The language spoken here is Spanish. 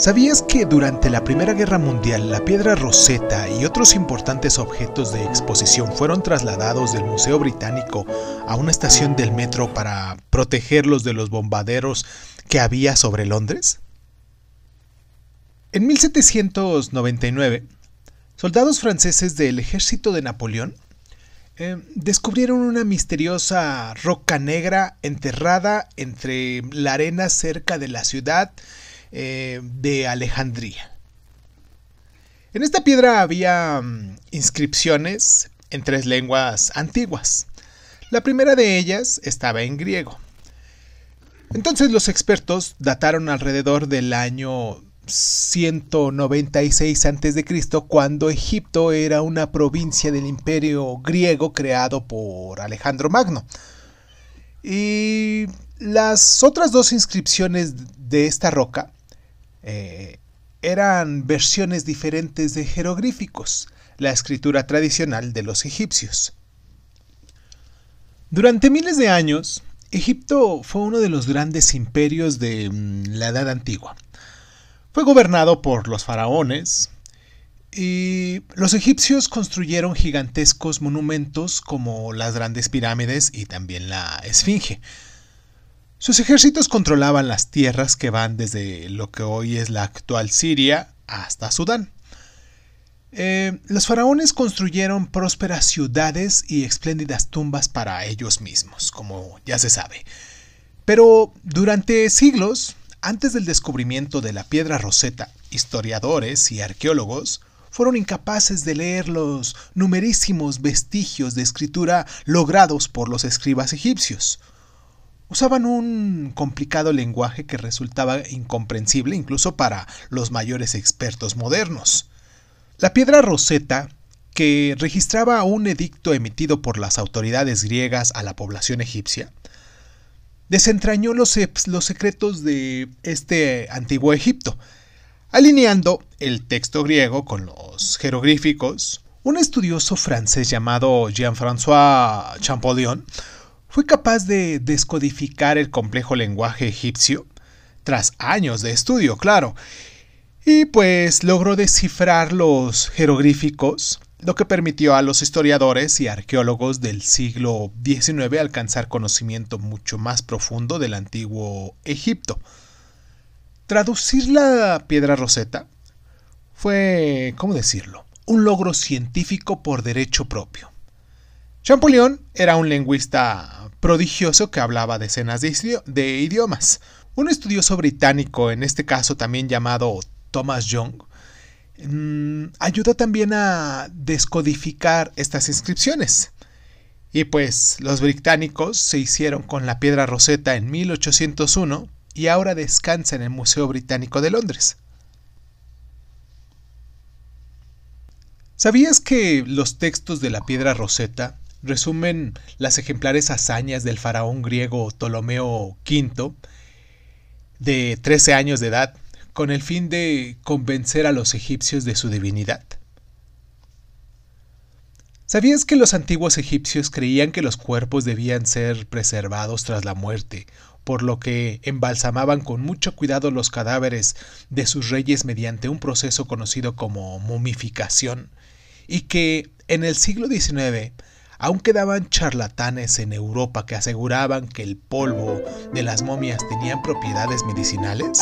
¿Sabías que durante la Primera Guerra Mundial la piedra Rosetta y otros importantes objetos de exposición fueron trasladados del Museo Británico a una estación del metro para protegerlos de los bombarderos que había sobre Londres? En 1799, soldados franceses del ejército de Napoleón eh, descubrieron una misteriosa roca negra enterrada entre la arena cerca de la ciudad eh, de Alejandría. En esta piedra había mm, inscripciones en tres lenguas antiguas. La primera de ellas estaba en griego. Entonces los expertos dataron alrededor del año 196 a.C., cuando Egipto era una provincia del imperio griego creado por Alejandro Magno. Y las otras dos inscripciones de esta roca eh, eran versiones diferentes de jeroglíficos, la escritura tradicional de los egipcios. Durante miles de años, Egipto fue uno de los grandes imperios de mm, la Edad Antigua. Fue gobernado por los faraones y los egipcios construyeron gigantescos monumentos como las grandes pirámides y también la Esfinge. Sus ejércitos controlaban las tierras que van desde lo que hoy es la actual Siria hasta Sudán. Eh, los faraones construyeron prósperas ciudades y espléndidas tumbas para ellos mismos, como ya se sabe. Pero durante siglos, antes del descubrimiento de la piedra roseta, historiadores y arqueólogos fueron incapaces de leer los numerísimos vestigios de escritura logrados por los escribas egipcios. Usaban un complicado lenguaje que resultaba incomprensible incluso para los mayores expertos modernos. La piedra roseta, que registraba un edicto emitido por las autoridades griegas a la población egipcia, desentrañó los, los secretos de este antiguo Egipto, alineando el texto griego con los jeroglíficos. Un estudioso francés llamado Jean-François Champollion fue capaz de descodificar el complejo lenguaje egipcio, tras años de estudio, claro, y pues logró descifrar los jeroglíficos, lo que permitió a los historiadores y arqueólogos del siglo XIX alcanzar conocimiento mucho más profundo del antiguo Egipto. Traducir la piedra roseta fue, ¿cómo decirlo?, un logro científico por derecho propio. Champollion era un lingüista prodigioso que hablaba decenas de, idiomas. Un estudioso británico, en este caso también llamado Thomas Young, mm, ayudó también a descodificar estas inscripciones. Y pues los británicos se hicieron con la piedra roseta en 1801 y ahora descansa en el Museo Británico de Londres. ¿Sabías que los textos de la piedra roseta resumen las ejemplares hazañas del faraón griego Ptolomeo V, de 13 años de edad, con el fin de convencer a los egipcios de su divinidad. ¿Sabías que los antiguos egipcios creían que los cuerpos debían ser preservados tras la muerte, por lo que embalsamaban con mucho cuidado los cadáveres de sus reyes mediante un proceso conocido como momificación, y que en el siglo XIX Aún quedaban charlatanes en Europa que aseguraban que el polvo de las momias tenían propiedades medicinales.